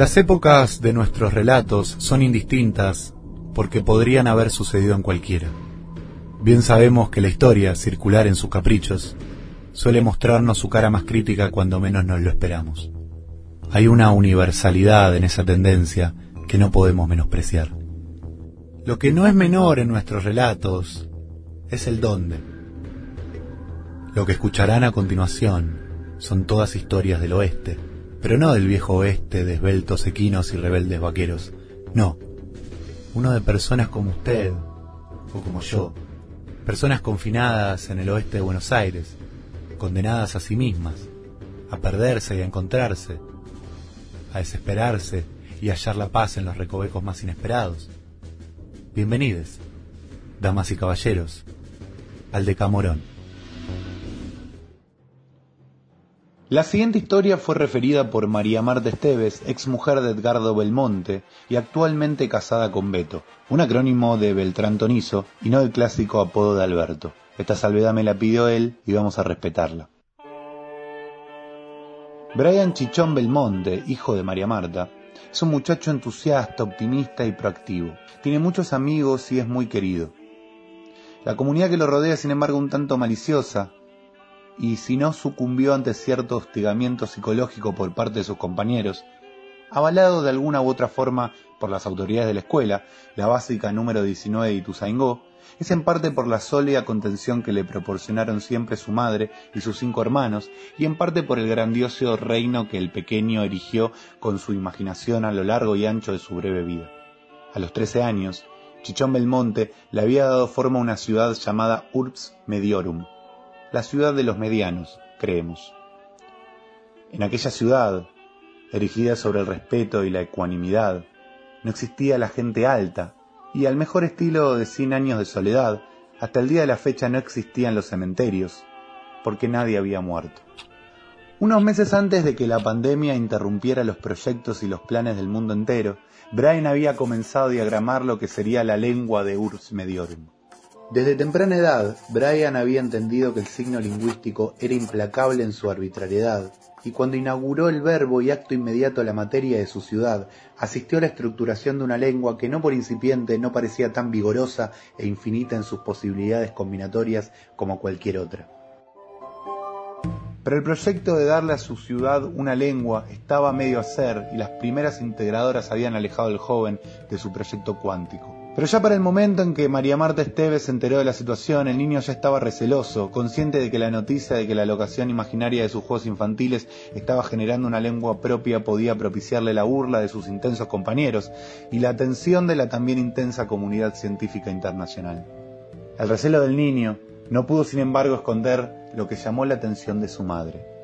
Las épocas de nuestros relatos son indistintas porque podrían haber sucedido en cualquiera. Bien sabemos que la historia, circular en sus caprichos, suele mostrarnos su cara más crítica cuando menos nos lo esperamos. Hay una universalidad en esa tendencia que no podemos menospreciar. Lo que no es menor en nuestros relatos es el dónde. Lo que escucharán a continuación son todas historias del oeste, pero no del viejo oeste de esbeltos equinos y rebeldes vaqueros, no, uno de personas como usted o como yo, personas confinadas en el oeste de Buenos Aires, condenadas a sí mismas, a perderse y a encontrarse, a desesperarse y hallar la paz en los recovecos más inesperados. Bienvenidos, damas y caballeros, al Decamorón. La siguiente historia fue referida por María Marta Esteves, ex mujer de Edgardo Belmonte y actualmente casada con Beto, un acrónimo de Beltrán Tonizo y no el clásico apodo de Alberto. Esta salvedad me la pidió él y vamos a respetarla. Brian Chichón Belmonte, hijo de María Marta, es un muchacho entusiasta, optimista y proactivo. Tiene muchos amigos y es muy querido. La comunidad que lo rodea, sin embargo, un tanto maliciosa, y si no sucumbió ante cierto hostigamiento psicológico por parte de sus compañeros, avalado de alguna u otra forma por las autoridades de la escuela, la básica número 19 de Ituzaingó, es en parte por la sólida contención que le proporcionaron siempre su madre y sus cinco hermanos, y en parte por el grandioso reino que el pequeño erigió con su imaginación a lo largo y ancho de su breve vida. A los trece años, Chichón Belmonte le había dado forma a una ciudad llamada Urbs Mediorum, la ciudad de los medianos, creemos. En aquella ciudad, erigida sobre el respeto y la ecuanimidad, no existía la gente alta, y al mejor estilo de cien años de soledad, hasta el día de la fecha no existían los cementerios, porque nadie había muerto. Unos meses antes de que la pandemia interrumpiera los proyectos y los planes del mundo entero, Brian había comenzado a diagramar lo que sería la lengua de Urs Mediorum. Desde temprana edad, Brian había entendido que el signo lingüístico era implacable en su arbitrariedad, y cuando inauguró el verbo y acto inmediato a la materia de su ciudad, asistió a la estructuración de una lengua que no por incipiente no parecía tan vigorosa e infinita en sus posibilidades combinatorias como cualquier otra. Pero el proyecto de darle a su ciudad una lengua estaba medio a hacer y las primeras integradoras habían alejado al joven de su proyecto cuántico. Pero ya para el momento en que María Marta Esteves se enteró de la situación, el niño ya estaba receloso, consciente de que la noticia de que la locación imaginaria de sus juegos infantiles estaba generando una lengua propia podía propiciarle la burla de sus intensos compañeros y la atención de la también intensa comunidad científica internacional. El recelo del niño no pudo sin embargo esconder lo que llamó la atención de su madre.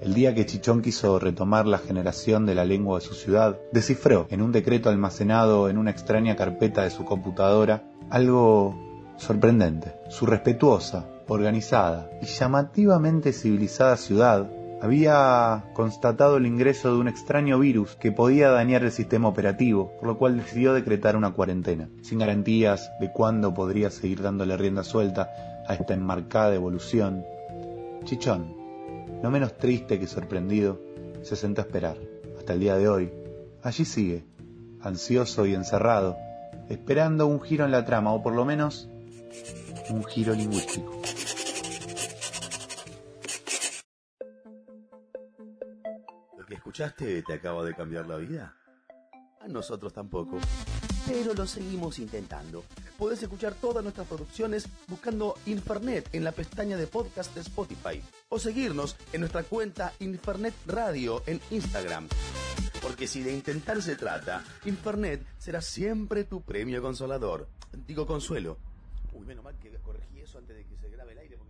El día que Chichón quiso retomar la generación de la lengua de su ciudad, descifró en un decreto almacenado en una extraña carpeta de su computadora algo sorprendente. Su respetuosa, organizada y llamativamente civilizada ciudad había constatado el ingreso de un extraño virus que podía dañar el sistema operativo, por lo cual decidió decretar una cuarentena, sin garantías de cuándo podría seguir dándole rienda suelta a esta enmarcada evolución. Chichón, no menos triste que sorprendido, se sentó a esperar. Hasta el día de hoy, allí sigue, ansioso y encerrado, esperando un giro en la trama, o por lo menos un giro lingüístico. ¿Lo que escuchaste te acaba de cambiar la vida? A nosotros tampoco, pero lo seguimos intentando. Puedes escuchar todas nuestras producciones buscando Infernet en la pestaña de podcast de Spotify o seguirnos en nuestra cuenta Infernet Radio en Instagram. Porque si de intentar se trata, Infernet será siempre tu premio consolador. Digo consuelo. Uy, menos mal que corregí eso antes de que se grabe el aire porque...